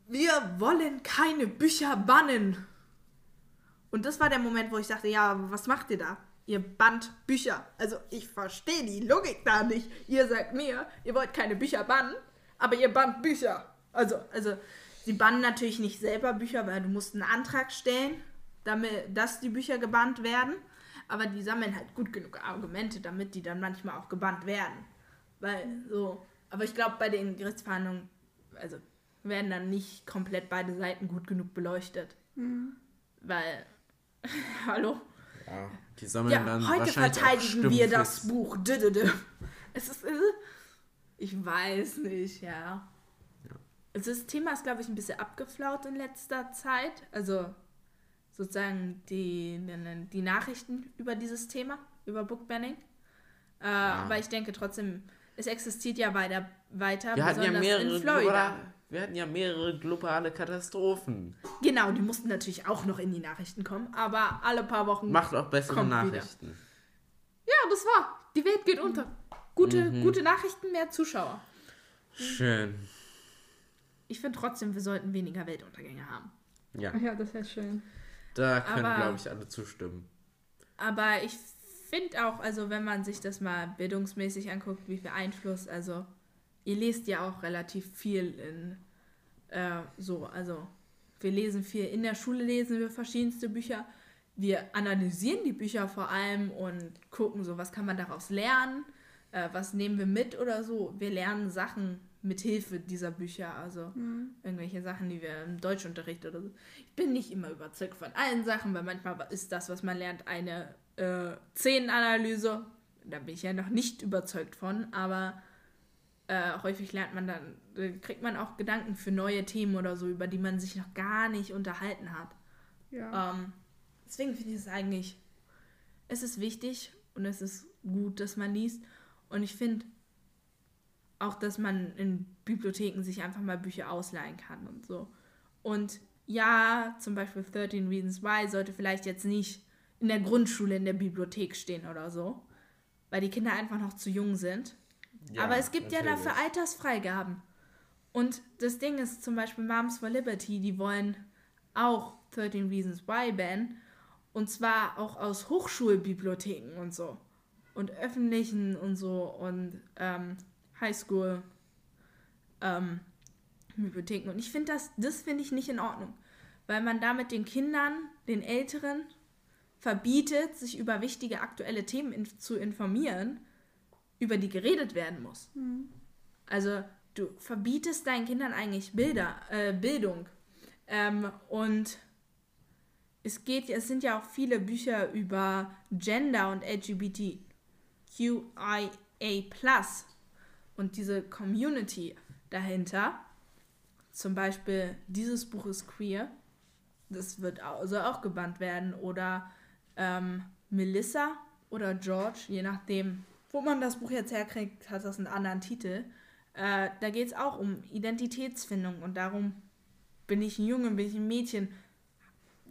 wir wollen keine Bücher bannen. Und das war der Moment, wo ich dachte, ja, was macht ihr da? Ihr bannt Bücher. Also ich verstehe die Logik da nicht. Ihr sagt mir, ihr wollt keine Bücher bannen, aber ihr bannt Bücher. Also, also sie bannen natürlich nicht selber Bücher, weil du musst einen Antrag stellen, damit, dass die Bücher gebannt werden. Aber die sammeln halt gut genug Argumente, damit die dann manchmal auch gebannt werden. Weil so. Aber ich glaube, bei den Gerichtsverhandlungen, also werden dann nicht komplett beide Seiten gut genug beleuchtet. Weil, hallo? Ja, die sammeln Ja, dann heute wahrscheinlich verteidigen wir das Buch. Dü, dü, dü. Es ist. äh, Ich weiß nicht, ja. Also das Thema ist, glaube ich, ein bisschen abgeflaut in letzter Zeit. Also sozusagen die, die, die Nachrichten über dieses Thema, über Bookbanning. Äh, Aber ich denke trotzdem, es existiert ja weiter, weiter Wir hatten ja mehrere, in Florida. globale, wir hatten ja mehrere globale Katastrophen. Genau, die mussten natürlich auch noch in die Nachrichten kommen, aber alle paar Wochen. Macht auch bessere Kommt wieder. Nachrichten. Ja, das war. Die Welt geht unter. Gute, gute Nachrichten, mehr Zuschauer. Schön. Ich finde trotzdem, wir sollten weniger Weltuntergänge haben. Ja, ja, das wäre schön. Da können, glaube ich, alle zustimmen. Aber ich finde auch, also wenn man sich das mal bildungsmäßig anguckt, wie viel Einfluss, also ihr lest ja auch relativ viel in äh, so, also wir lesen viel, in der Schule lesen wir verschiedenste Bücher. Wir analysieren die Bücher vor allem und gucken so, was kann man daraus lernen, äh, was nehmen wir mit oder so. Wir lernen Sachen mit Hilfe dieser Bücher, also irgendwelche Sachen, die wir im Deutschunterricht oder so. Ich bin nicht immer überzeugt von allen Sachen, weil manchmal ist das, was man lernt, eine äh, Szenenanalyse. Da bin ich ja noch nicht überzeugt von, aber äh, häufig lernt man dann, äh, kriegt man auch Gedanken für neue Themen oder so, über die man sich noch gar nicht unterhalten hat. Ja. Ähm, deswegen finde ich es eigentlich, es ist wichtig und es ist gut, dass man liest. Und ich finde auch, dass man in Bibliotheken sich einfach mal Bücher ausleihen kann und so. Und ja, zum Beispiel 13 Reasons Why sollte vielleicht jetzt nicht in der Grundschule in der Bibliothek stehen oder so, weil die Kinder einfach noch zu jung sind. Ja, Aber es gibt ja natürlich. dafür Altersfreigaben. Und das Ding ist zum Beispiel Moms for Liberty, die wollen auch 13 Reasons Why bannen. Und zwar auch aus Hochschulbibliotheken und so. Und öffentlichen und so und ähm, Highschool ähm, Bibliotheken. Und ich finde das, das finde ich nicht in Ordnung. Weil man damit den Kindern, den Älteren, verbietet, sich über wichtige aktuelle Themen in, zu informieren, über die geredet werden muss. Also du verbietest deinen Kindern eigentlich Bilder, äh, Bildung. Ähm, und es geht, es sind ja auch viele Bücher über Gender und LGBTQIA+. Und diese Community dahinter, zum Beispiel dieses Buch ist queer, das wird auch, soll auch gebannt werden. Oder ähm, Melissa oder George, je nachdem, wo man das Buch jetzt herkriegt, hat das einen anderen Titel. Äh, da geht es auch um Identitätsfindung und darum, bin ich ein Junge, bin ich ein Mädchen,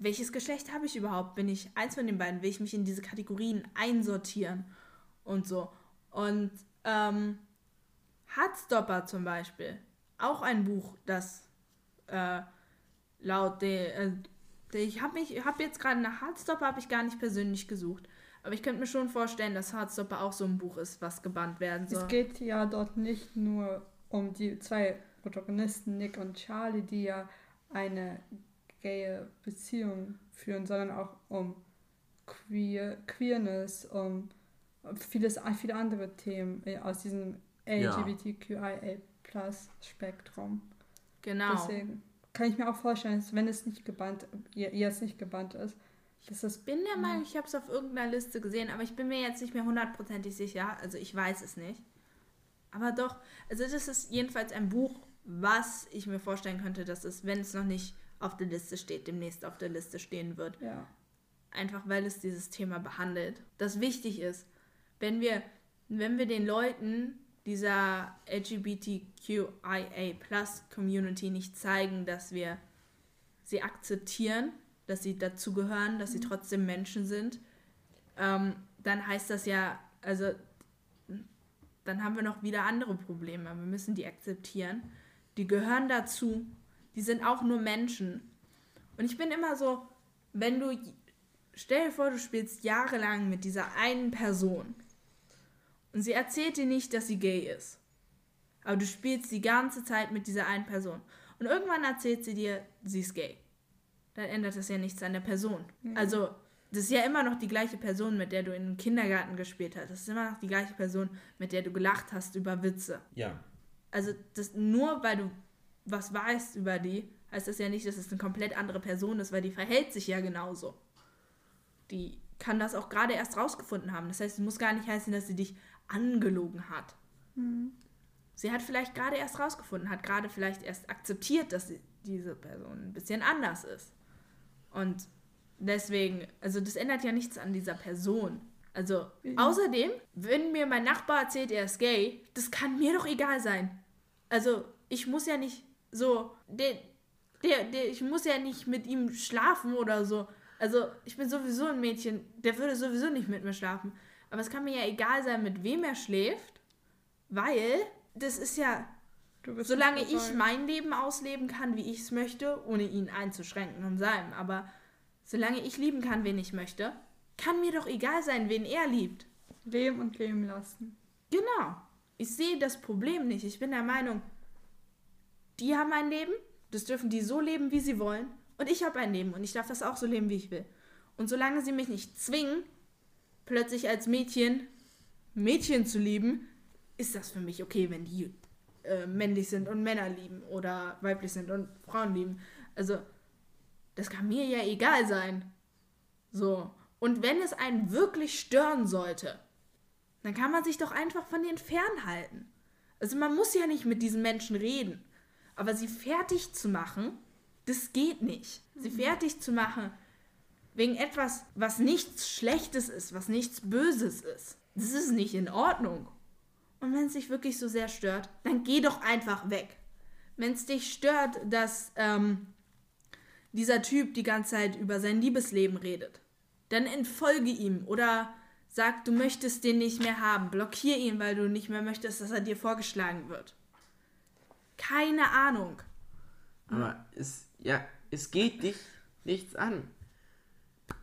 welches Geschlecht habe ich überhaupt? Bin ich eins von den beiden? Will ich mich in diese Kategorien einsortieren und so? Und ähm, Heartstopper zum Beispiel, auch ein Buch, das äh, laut der, äh, ich habe mich, habe jetzt gerade nach Heartstopper habe ich gar nicht persönlich gesucht, aber ich könnte mir schon vorstellen, dass Heartstopper auch so ein Buch ist, was gebannt werden soll. Es geht ja dort nicht nur um die zwei Protagonisten, Nick und Charlie, die ja eine gaye Beziehung führen, sondern auch um Queer, Queerness, um vieles, viele andere Themen äh, aus diesem Ja. LGBTQIA-Spektrum. genau. Deswegen kann ich mir auch vorstellen, dass wenn es nicht gebannt, je- jetzt nicht gebannt ist, dass das bin der Meinung, ich habe es auf irgendeiner Liste gesehen, aber ich bin mir jetzt nicht mehr hundertprozentig sicher. Also ich weiß es nicht. Aber doch, also das ist jedenfalls ein Buch, was ich mir vorstellen könnte, dass es, wenn es noch nicht auf der Liste steht, demnächst auf der Liste stehen wird. ja. Einfach weil es dieses Thema behandelt. Das wichtig ist, wenn wir, wenn wir den Leuten dieser LGBTQIA Community nicht zeigen, dass wir sie akzeptieren, dass sie dazugehören, dass sie trotzdem Menschen sind, ähm, dann heißt das ja, also dann haben wir noch wieder andere Probleme. Wir müssen die akzeptieren. Die gehören dazu. Die sind auch nur Menschen. Und ich bin immer so, wenn du, stell dir vor, du spielst jahrelang mit dieser einen Person und sie erzählt dir nicht, dass sie gay ist. Aber du spielst die ganze Zeit mit dieser einen Person. Und irgendwann erzählt sie dir, sie ist gay. Dann ändert das ja nichts an der Person. Also, das ist ja immer noch die gleiche Person, mit der du im Kindergarten gespielt hast. Das ist immer noch die gleiche Person, mit der du gelacht hast über Witze. Ja. Also, das, nur weil du was weißt über die, heißt das ja nicht, dass es eine komplett andere Person ist, weil die verhält sich ja genauso. Die kann das auch gerade erst rausgefunden haben. Das heißt, es muss gar nicht heißen, dass sie dich angelogen hat. Sie hat vielleicht gerade erst rausgefunden, hat gerade vielleicht erst akzeptiert, dass diese Person ein bisschen anders ist. Und Deswegen, also das ändert ja nichts an dieser Person. Also, außerdem, wenn mir mein Nachbar erzählt, er ist gay, das kann mir doch egal sein. Also, ich muss ja nicht so, der, der, der, ich muss ja nicht mit ihm schlafen oder so. Also, ich bin sowieso ein Mädchen, der würde sowieso nicht mit mir schlafen. Aber es kann mir ja egal sein, mit wem er schläft, weil das ist ja, solange ich mein Leben ausleben kann, wie ich es möchte, ohne ihn einzuschränken in seinem. Aber solange ich lieben kann, wen ich möchte, kann mir doch egal sein, wen er liebt. Leben und leben lassen. Genau. Ich sehe das Problem nicht. Ich bin der Meinung, die haben ein Leben, das dürfen die so leben, wie sie wollen. Und ich habe ein Leben und ich darf das auch so leben, wie ich will. Und solange sie mich nicht zwingen, plötzlich als Mädchen Mädchen zu lieben, ist das für mich okay, wenn die äh, männlich sind und Männer lieben oder weiblich sind und Frauen lieben. Also, das kann mir ja egal sein. So. Und wenn es einen wirklich stören sollte, dann kann man sich doch einfach von denen fernhalten. Also man muss ja nicht mit diesen Menschen reden. Aber sie fertig zu machen, das geht nicht. Sie fertig zu machen wegen etwas, was nichts Schlechtes ist, was nichts Böses ist. Das ist nicht in Ordnung. Und wenn es dich wirklich so sehr stört, dann geh doch einfach weg. Wenn es dich stört, dass ähm, dieser Typ die ganze Zeit über sein Liebesleben redet, dann entfolge ihm oder sag, du möchtest den nicht mehr haben. Blockier ihn, weil du nicht mehr möchtest, dass er dir vorgeschlagen wird. Keine Ahnung. Aber es, ja, es geht dich nichts an.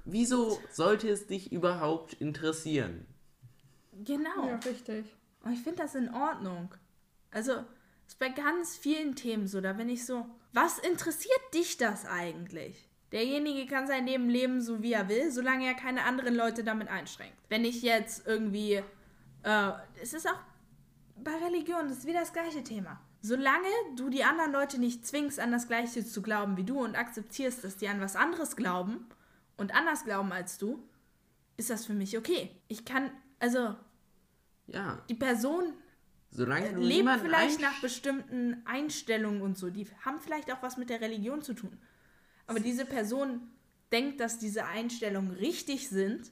Wieso sollte es dich überhaupt interessieren? Genau. Ja, richtig. Und ich finde das in Ordnung. Also, es ist bei ganz vielen Themen so, da bin ich so, was interessiert dich das eigentlich? Derjenige kann sein Leben leben, so wie er will, solange er keine anderen Leute damit einschränkt. Wenn ich jetzt irgendwie, äh, es ist auch bei Religion, das ist wieder das gleiche Thema. Solange du die anderen Leute nicht zwingst, an das Gleiche zu glauben wie du und akzeptierst, dass die an was anderes glauben und anders glauben als du, ist das für mich okay. Ich kann, also, Ja, die Person solange du lebt niemanden vielleicht nach bestimmten Einstellungen und so. Die haben vielleicht auch was mit der Religion zu tun. Aber diese Person denkt, dass diese Einstellungen richtig sind.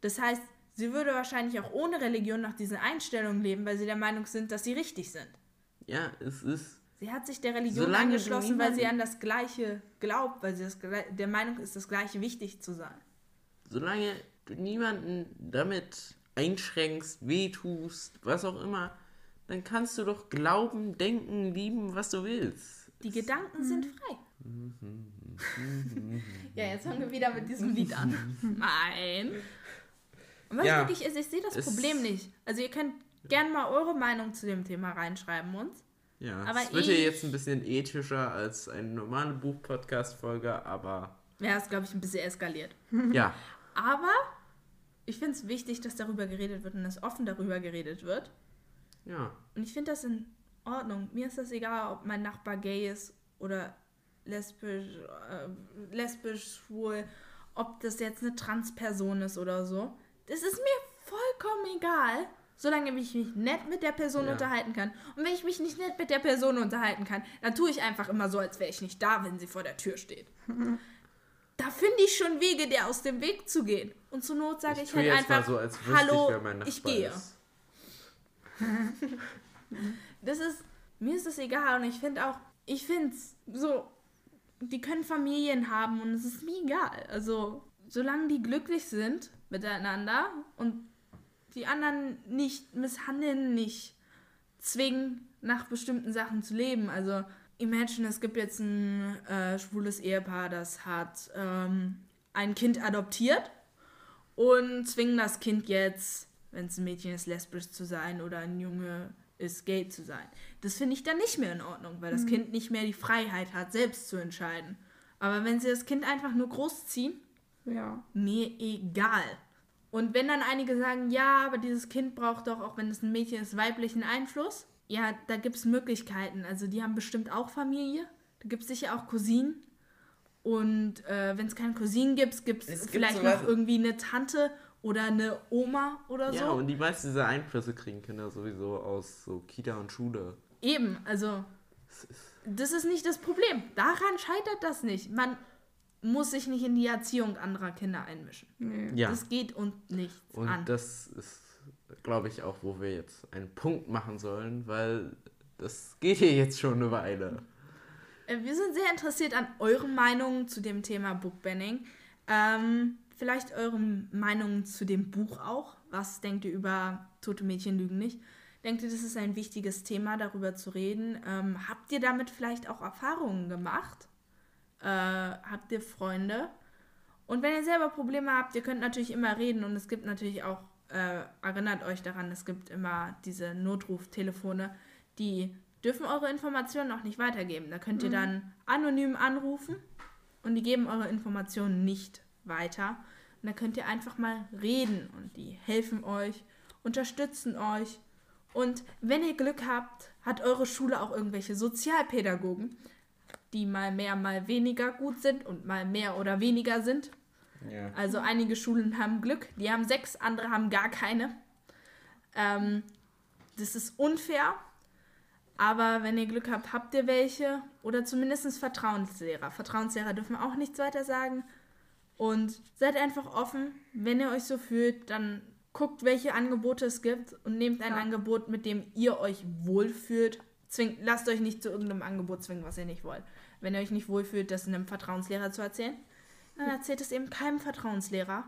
Das heißt, sie würde wahrscheinlich auch ohne Religion nach diesen Einstellungen leben, weil sie der Meinung sind, dass sie richtig sind. Ja, es ist. Sie hat sich der Religion Solange angeschlossen, weil sie an das Gleiche glaubt, weil sie das, der Meinung ist, das Gleiche wichtig zu sein. Solange du niemanden damit einschränkst, wehtust, was auch immer, dann kannst du doch glauben, denken, lieben, was du willst. Die Gedanken sind frei. ja, jetzt fangen wir wieder mit diesem Lied an. Nein. Und was Ja, wirklich ist, ich sehe das Problem nicht. Also ihr könnt gerne mal eure Meinung zu dem Thema reinschreiben uns. Ja, Aber es wird hier ich- jetzt ein bisschen ethischer als eine normale Buch-Podcast-Folge, aber Ja, ist, glaube ich, ein bisschen eskaliert. ja, Aber ich finde es wichtig, dass darüber geredet wird und dass offen darüber geredet wird. ja. Und ich finde das in Ordnung. Mir ist das egal, ob mein Nachbar gay ist oder lesbisch, äh, lesbisch, schwul, ob das jetzt eine Transperson ist oder so. Das ist mir vollkommen egal, solange ich mich nett mit der Person Ja. unterhalten kann. Und wenn ich mich nicht nett mit der Person unterhalten kann, dann tue ich einfach immer so, als wäre ich nicht da, wenn sie vor der Tür steht. Da finde ich schon Wege, der aus dem Weg zu gehen. Und zur Not sage ich, tue halt einfach, so, als hallo, ich, ich gehe. Das ist, mir ist das egal und ich finde auch, ich finde es so, die können Familien haben und es ist mir egal. Also, solange die glücklich sind miteinander und die anderen nicht misshandeln, nicht zwingen, nach bestimmten Sachen zu leben. Also, imagine, es gibt jetzt ein äh, schwules Ehepaar, das hat ähm, ein Kind adoptiert und zwingen das Kind jetzt, wenn es ein Mädchen ist, lesbisch zu sein oder ein Junge ist, gay zu sein. Das finde ich dann nicht mehr in Ordnung, weil das Kind nicht mehr die Freiheit hat, selbst zu entscheiden. Aber wenn sie das Kind einfach nur großziehen, Ja. mir egal. Und wenn dann einige sagen, ja, aber dieses Kind braucht doch, auch wenn es ein Mädchen ist, weiblichen Einfluss, ja, da gibt es Möglichkeiten. Also die haben bestimmt auch Familie. Da gibt es sicher auch Cousinen. Und äh, wenn es keine Cousinen gibt, gibt Es vielleicht noch irgendwie eine Tante oder eine Oma oder Ja, so. und die meisten dieser Einflüsse kriegen Kinder sowieso aus so Kita und Schule. Eben, also das ist nicht das Problem. Daran scheitert das nicht. Man muss sich nicht in die Erziehung anderer Kinder einmischen. Nee. Ja. Das geht uns nichts Und an. das ist, glaube ich, auch, wo wir jetzt einen Punkt machen sollen, weil das geht hier jetzt schon eine Weile. Äh, Wir sind sehr interessiert an euren Meinungen zu dem Thema Bookbanning. Ähm, vielleicht eure Meinungen zu dem Buch auch. Was denkt ihr über Tote Mädchen lügen nicht? Denkt ihr, das ist ein wichtiges Thema, darüber zu reden? Ähm, habt ihr damit vielleicht auch Erfahrungen gemacht? Äh, habt ihr Freunde? Und wenn ihr selber Probleme habt, ihr könnt natürlich immer reden und es gibt natürlich auch, äh, erinnert euch daran, es gibt immer diese Notruftelefone, die dürfen eure Informationen auch nicht weitergeben. Da könnt ihr dann anonym anrufen und die geben eure Informationen nicht weiter. Und da könnt ihr einfach mal reden und die helfen euch, unterstützen euch. Und wenn ihr Glück habt, hat eure Schule auch irgendwelche Sozialpädagogen, die mal mehr, mal weniger gut sind und mal mehr oder weniger sind. Ja. Also einige Schulen haben Glück, die haben sechs, andere haben gar keine. Ähm, das ist unfair, aber wenn ihr Glück habt, habt ihr welche oder zumindest Vertrauenslehrer. Vertrauenslehrer dürfen auch nichts weiter sagen. Und seid einfach offen, wenn ihr euch so fühlt, dann guckt, welche Angebote es gibt und nehmt ein Ja. Angebot, mit dem ihr euch wohlfühlt. Zwingt, lasst euch nicht zu irgendeinem Angebot zwingen, was ihr nicht wollt. Wenn ihr euch nicht wohlfühlt, das einem Vertrauenslehrer zu erzählen, dann erzählt es eben keinem Vertrauenslehrer,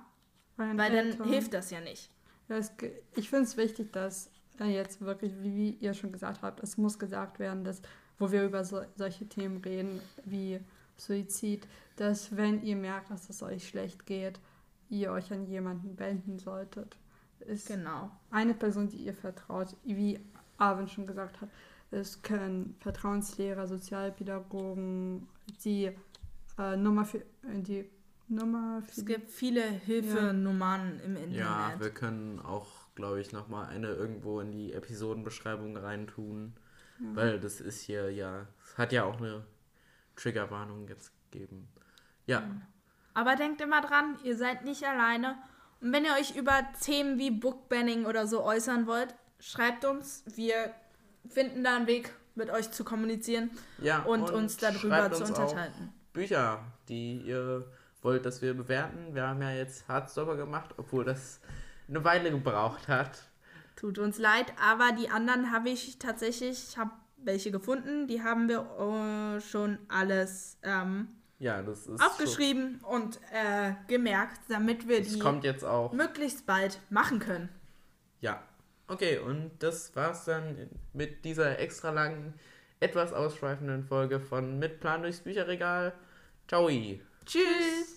Meinen weil dann Eltern. hilft das ja nicht. Ja, es, ich finde es wichtig, dass jetzt wirklich, wie, wie ihr schon gesagt habt, es muss gesagt werden, dass, wo wir über so, solche Themen reden, wie Suizid, dass wenn ihr merkt, dass es euch schlecht geht, ihr euch an jemanden wenden solltet. Ist Genau. eine Person, die ihr vertraut, wie Arvin schon gesagt hat. Es können Vertrauenslehrer, Sozialpädagogen, die äh, Nummer für äh, die Nummer für Es gibt viele Hilfenummern im Internet. Ja, wir können auch, glaube ich, nochmal eine irgendwo in die Episodenbeschreibung reintun. Weil das ist hier ja, es hat ja auch eine Triggerwarnung jetzt gegeben. Ja, Aber denkt immer dran, ihr seid nicht alleine. Und wenn ihr euch über Themen wie Bookbanning oder so äußern wollt, schreibt uns. Wir finden da einen Weg, mit euch zu kommunizieren ja. und, uns darüber zu uns unterhalten. Bücher, die ihr wollt, dass wir bewerten. Wir haben ja jetzt Hardstopper gemacht, obwohl das eine Weile gebraucht hat. Tut uns leid, aber die anderen habe ich tatsächlich, ich habe welche gefunden, die haben wir äh, schon alles ähm, Ja, das aufgeschrieben und äh, gemerkt, damit wir Schon, es die möglichst bald machen können. Ja. Okay, und das war's dann mit dieser extra langen, etwas ausschweifenden Folge von Mit Plan durchs Bücherregal. Ciao. Tschüss!